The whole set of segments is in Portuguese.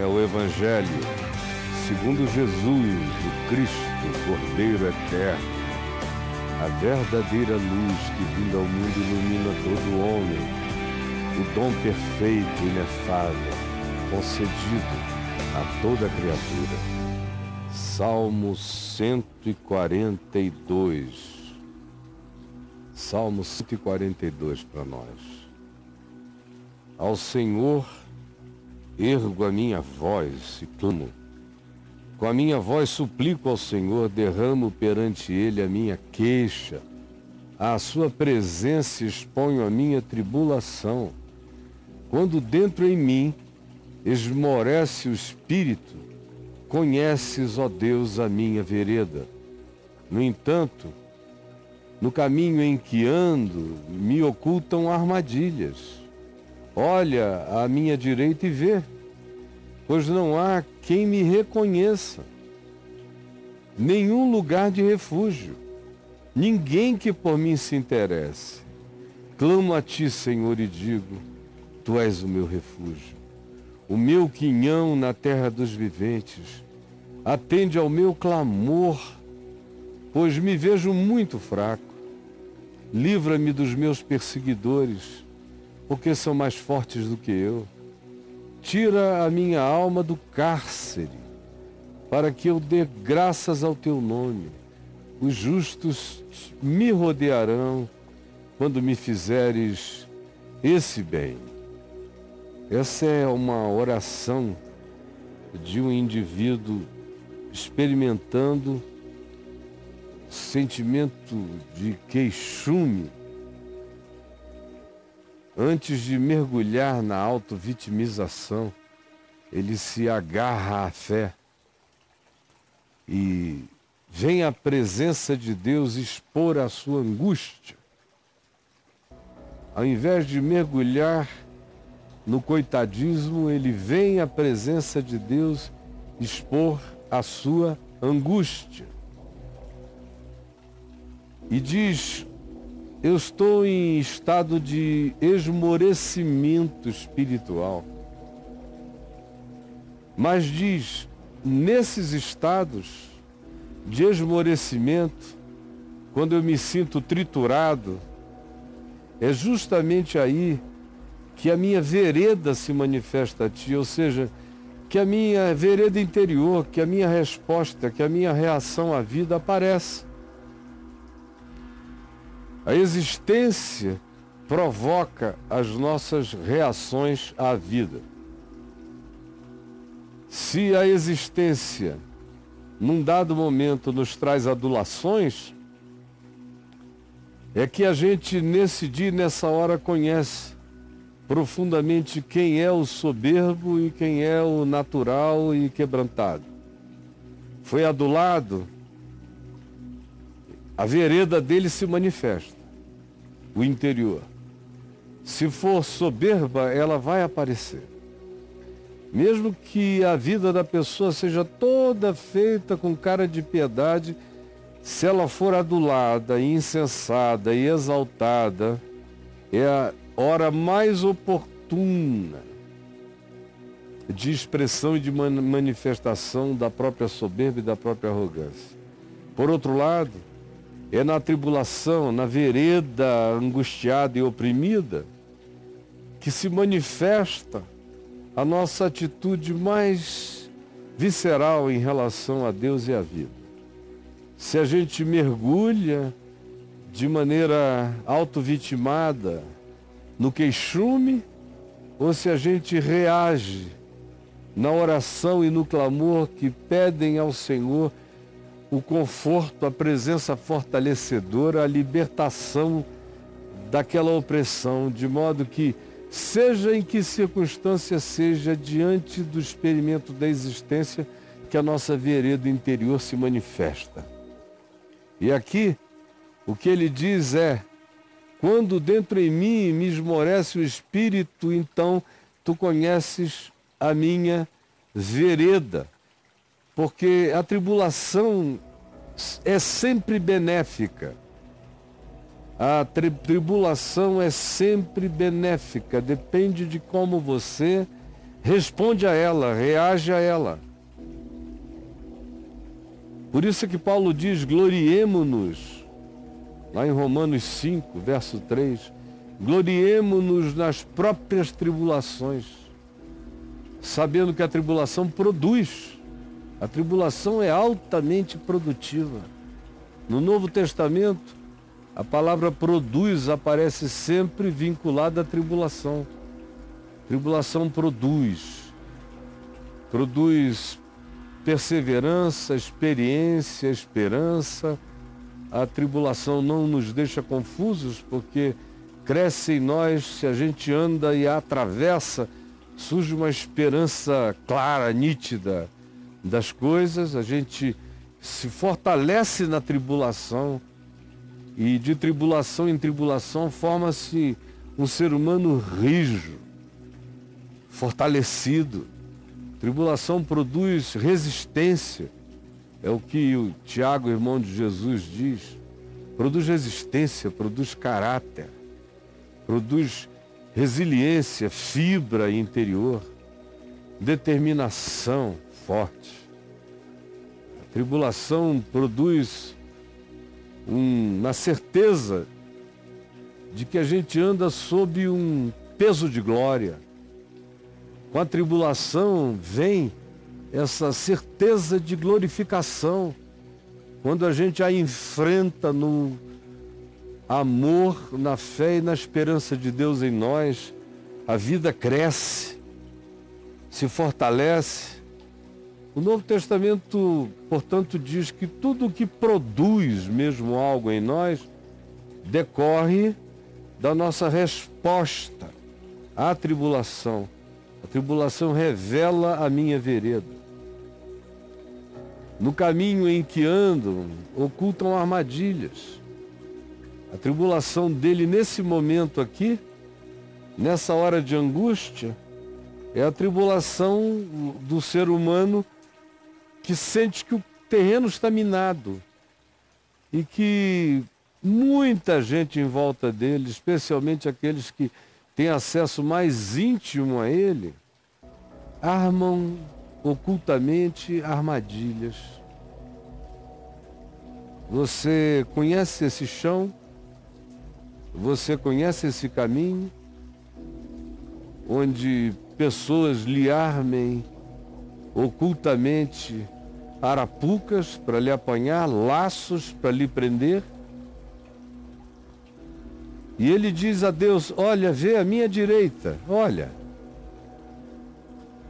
é o Evangelho, segundo Jesus, o Cristo, Cordeiro Eterno, a verdadeira luz que vindo ao mundo ilumina todo homem, o dom perfeito e inefável, concedido a toda criatura. Salmo 142. Salmo 142 para nós. Ao Senhor ergo a minha voz e clamo. Com a minha voz suplico ao Senhor, derramo perante Ele a minha queixa. À sua presença exponho a minha tribulação. Quando dentro em mim esmorece o espírito, conheces, ó Deus, a minha vereda. No entanto, no caminho em que ando, me ocultam armadilhas Olha à minha direita e vê, pois não há quem me reconheça. Nenhum lugar de refúgio, ninguém que por mim se interesse. Clamo a ti, Senhor, e digo: Tu és o meu refúgio, o meu quinhão na terra dos viventes. Atende ao meu clamor, pois me vejo muito fraco. Livra-me dos meus perseguidores porque são mais fortes do que eu. Tira a minha alma do cárcere, para que eu dê graças ao teu nome. Os justos me rodearão quando me fizeres esse bem. Essa é uma oração de um indivíduo experimentando sentimento de queixume Antes de mergulhar na auto-vitimização, ele se agarra à fé e vem à presença de Deus expor a sua angústia. Ao invés de mergulhar no coitadismo, ele vem à presença de Deus expor a sua angústia. E diz eu estou em estado de esmorecimento espiritual. Mas diz, nesses estados de esmorecimento, quando eu me sinto triturado, é justamente aí que a minha vereda se manifesta a ti, ou seja, que a minha vereda interior, que a minha resposta, que a minha reação à vida aparece. A existência provoca as nossas reações à vida. Se a existência, num dado momento, nos traz adulações, é que a gente, nesse dia nessa hora, conhece profundamente quem é o soberbo e quem é o natural e quebrantado. Foi adulado, a vereda dele se manifesta o interior. Se for soberba, ela vai aparecer. Mesmo que a vida da pessoa seja toda feita com cara de piedade, se ela for adulada, insensada e exaltada, é a hora mais oportuna de expressão e de manifestação da própria soberba e da própria arrogância. Por outro lado, é na tribulação, na vereda angustiada e oprimida, que se manifesta a nossa atitude mais visceral em relação a Deus e à vida. Se a gente mergulha de maneira auto-vitimada no queixume, ou se a gente reage na oração e no clamor que pedem ao Senhor o conforto, a presença fortalecedora, a libertação daquela opressão, de modo que, seja em que circunstância seja, diante do experimento da existência, que a nossa vereda interior se manifesta. E aqui, o que ele diz é: quando dentro em mim me esmorece o espírito, então tu conheces a minha vereda porque a tribulação é sempre benéfica. A tri tribulação é sempre benéfica, depende de como você responde a ela, reage a ela. Por isso que Paulo diz: gloriemo-nos, lá em Romanos 5, verso 3, gloriemo-nos nas próprias tribulações, sabendo que a tribulação produz, a tribulação é altamente produtiva. No Novo Testamento, a palavra produz aparece sempre vinculada à tribulação. Tribulação produz, produz perseverança, experiência, esperança. A tribulação não nos deixa confusos, porque cresce em nós, se a gente anda e a atravessa, surge uma esperança clara, nítida das coisas, a gente se fortalece na tribulação e de tribulação em tribulação forma-se um ser humano rijo, fortalecido. Tribulação produz resistência. É o que o Tiago, irmão de Jesus, diz. Produz resistência, produz caráter, produz resiliência, fibra interior, determinação forte. A tribulação produz um, uma certeza de que a gente anda sob um peso de glória com a tribulação vem essa certeza de glorificação. Quando a gente a enfrenta no amor, na fé e na esperança de Deus em nós, a vida cresce, se fortalece. O Novo Testamento, portanto, diz que tudo que produz mesmo algo em nós decorre da nossa resposta à tribulação. A tribulação revela a minha vereda. No caminho em que andam, ocultam armadilhas. A tribulação dele nesse momento aqui, nessa hora de angústia, é a tribulação do ser humano que sente que o terreno está minado e que muita gente em volta dele, especialmente aqueles que tem acesso mais íntimo a ele, armam ocultamente armadilhas. Você conhece esse chão? Você conhece esse caminho? Onde pessoas lhe armem ocultamente arapucas para lhe apanhar, laços para lhe prender? E ele diz a Deus: Olha, vê a minha direita, olha.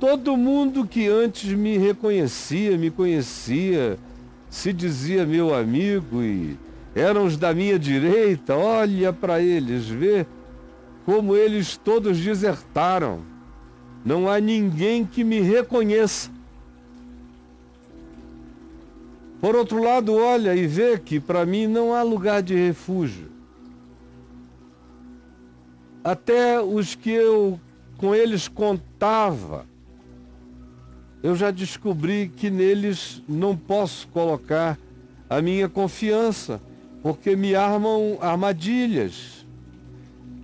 Todo mundo que antes me reconhecia, me conhecia, se dizia meu amigo e eram os da minha direita, olha para eles, vê como eles todos desertaram. Não há ninguém que me reconheça. Por outro lado, olha e vê que para mim não há lugar de refúgio até os que eu com eles contava, eu já descobri que neles não posso colocar a minha confiança, porque me armam armadilhas.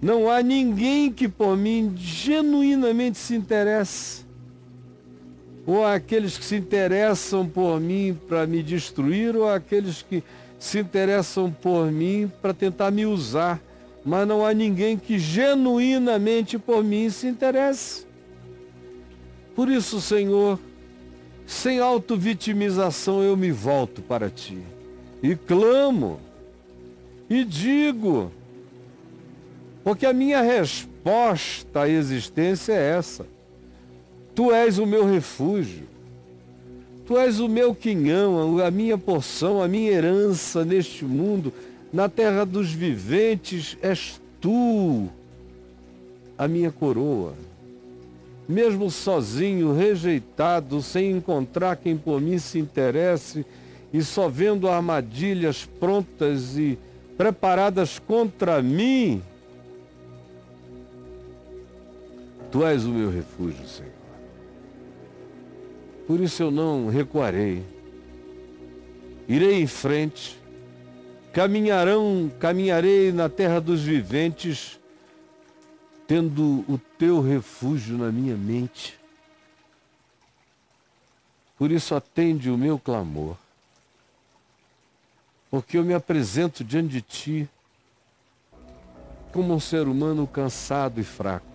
Não há ninguém que por mim genuinamente se interesse. Ou aqueles que se interessam por mim para me destruir, ou aqueles que se interessam por mim para tentar me usar mas não há ninguém que genuinamente por mim se interesse. Por isso, Senhor, sem autovitimização eu me volto para ti e clamo e digo, porque a minha resposta à existência é essa. Tu és o meu refúgio. Tu és o meu quinhão, a minha porção, a minha herança neste mundo na terra dos viventes és tu a minha coroa. Mesmo sozinho, rejeitado, sem encontrar quem por mim se interesse e só vendo armadilhas prontas e preparadas contra mim, tu és o meu refúgio, Senhor. Por isso eu não recuarei. Irei em frente Caminharão, caminharei na terra dos viventes, tendo o teu refúgio na minha mente. Por isso atende o meu clamor. Porque eu me apresento diante de ti como um ser humano cansado e fraco,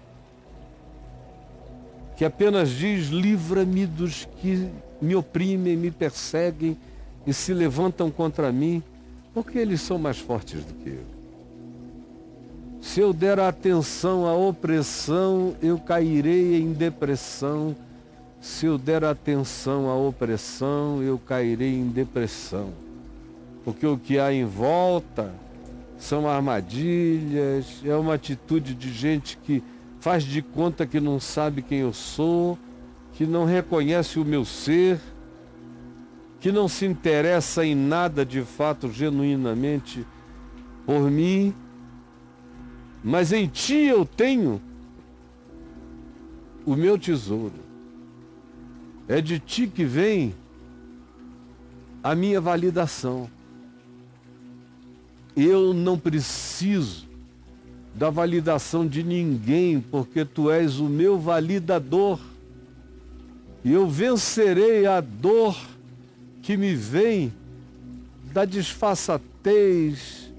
que apenas diz: livra-me dos que me oprimem, me perseguem e se levantam contra mim, porque eles são mais fortes do que eu. Se eu der atenção à opressão, eu cairei em depressão. Se eu der atenção à opressão, eu cairei em depressão. Porque o que há em volta são armadilhas, é uma atitude de gente que faz de conta que não sabe quem eu sou, que não reconhece o meu ser, que não se interessa em nada de fato genuinamente por mim mas em ti eu tenho o meu tesouro. É de ti que vem a minha validação. Eu não preciso da validação de ninguém, porque tu és o meu validador. E eu vencerei a dor que me vem da disfarçatez,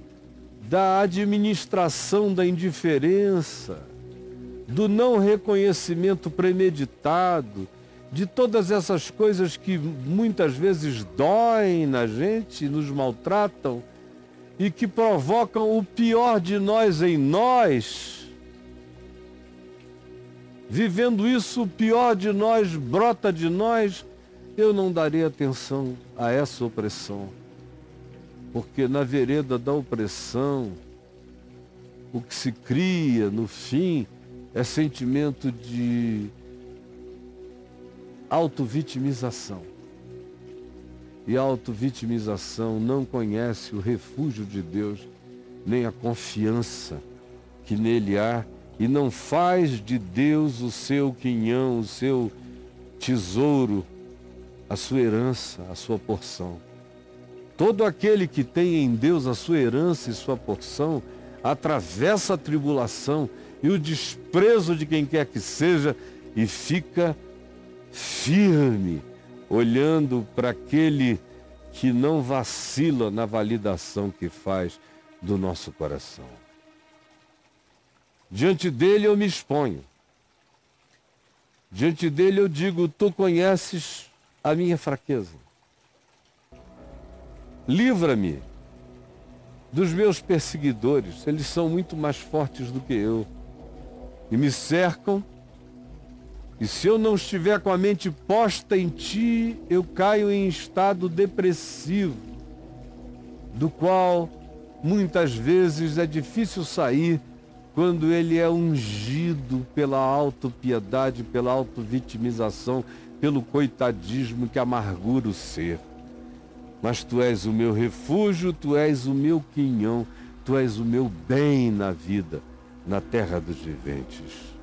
da administração da indiferença, do não reconhecimento premeditado, de todas essas coisas que muitas vezes doem na gente, nos maltratam e que provocam o pior de nós em nós. Vivendo isso, o pior de nós brota de nós. Eu não darei atenção a essa opressão. Porque na vereda da opressão, o que se cria no fim é sentimento de autovitimização. E autovitimização não conhece o refúgio de Deus, nem a confiança que nele há, e não faz de Deus o seu quinhão, o seu tesouro, a sua herança, a sua porção. Todo aquele que tem em Deus a sua herança e sua porção, atravessa a tribulação e o desprezo de quem quer que seja e fica firme, olhando para aquele que não vacila na validação que faz do nosso coração. Diante dele eu me exponho. Diante dele eu digo: Tu conheces a minha fraqueza. Livra-me dos meus perseguidores, eles são muito mais fortes do que eu. E me cercam, e se eu não estiver com a mente posta em ti, eu caio em estado depressivo, do qual muitas vezes é difícil sair quando ele é ungido pela autopiedade, pela autovitimização, pelo coitadismo que amargura o ser. Mas tu és o meu refúgio, tu és o meu quinhão, tu és o meu bem na vida, na terra dos viventes.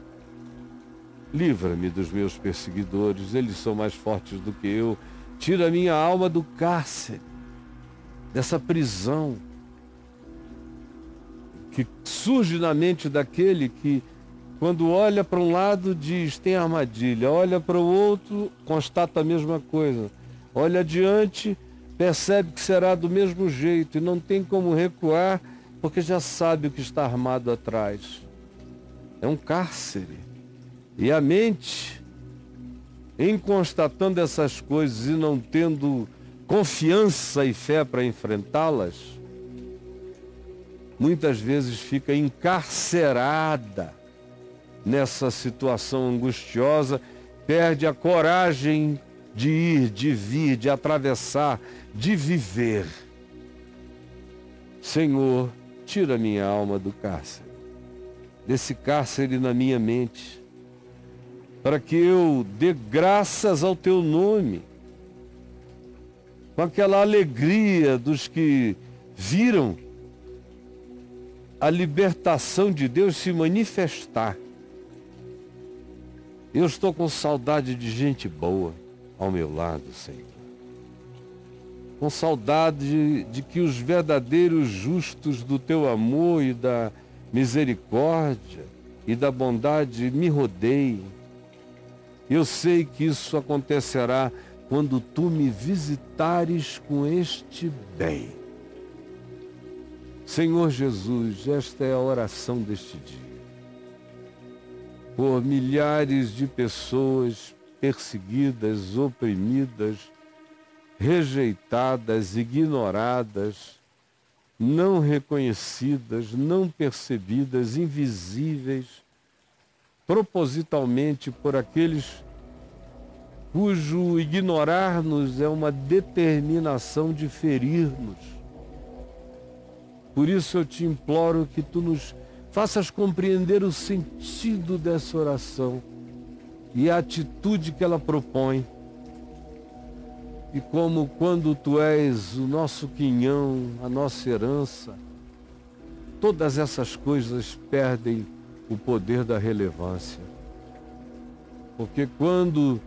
Livra-me dos meus perseguidores, eles são mais fortes do que eu. Tira minha alma do cárcere, dessa prisão que surge na mente daquele que, quando olha para um lado, diz tem armadilha, olha para o outro, constata a mesma coisa, olha adiante, percebe que será do mesmo jeito e não tem como recuar porque já sabe o que está armado atrás. É um cárcere. E a mente, em constatando essas coisas e não tendo confiança e fé para enfrentá-las, muitas vezes fica encarcerada nessa situação angustiosa, perde a coragem de ir, de vir, de atravessar, de viver. Senhor, tira minha alma do cárcere, desse cárcere na minha mente, para que eu dê graças ao teu nome, com aquela alegria dos que viram a libertação de Deus se manifestar. Eu estou com saudade de gente boa ao meu lado, Senhor. Com saudade de que os verdadeiros justos do teu amor e da misericórdia e da bondade me rodeiem. Eu sei que isso acontecerá quando tu me visitares com este bem. Senhor Jesus, esta é a oração deste dia. Por milhares de pessoas perseguidas, oprimidas, rejeitadas, ignoradas, não reconhecidas, não percebidas, invisíveis, propositalmente por aqueles cujo ignorar-nos é uma determinação de ferir-nos. Por isso eu te imploro que tu nos faças compreender o sentido dessa oração e a atitude que ela propõe e como quando tu és o nosso quinhão, a nossa herança, todas essas coisas perdem o poder da relevância. Porque quando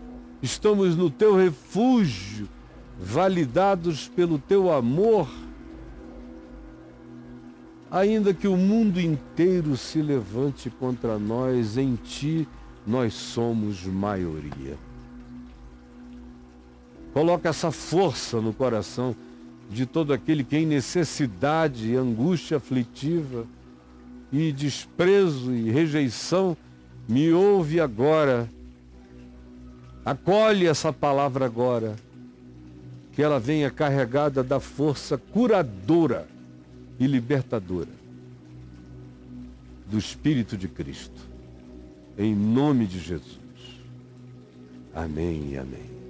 estamos no teu refúgio, validados pelo teu amor, ainda que o mundo inteiro se levante contra nós, em ti nós somos maioria. Coloca essa força no coração de todo aquele que em necessidade, angústia aflitiva e desprezo e rejeição me ouve agora. Acolhe essa palavra agora. Que ela venha carregada da força curadora e libertadora do Espírito de Cristo. Em nome de Jesus. Amém e amém.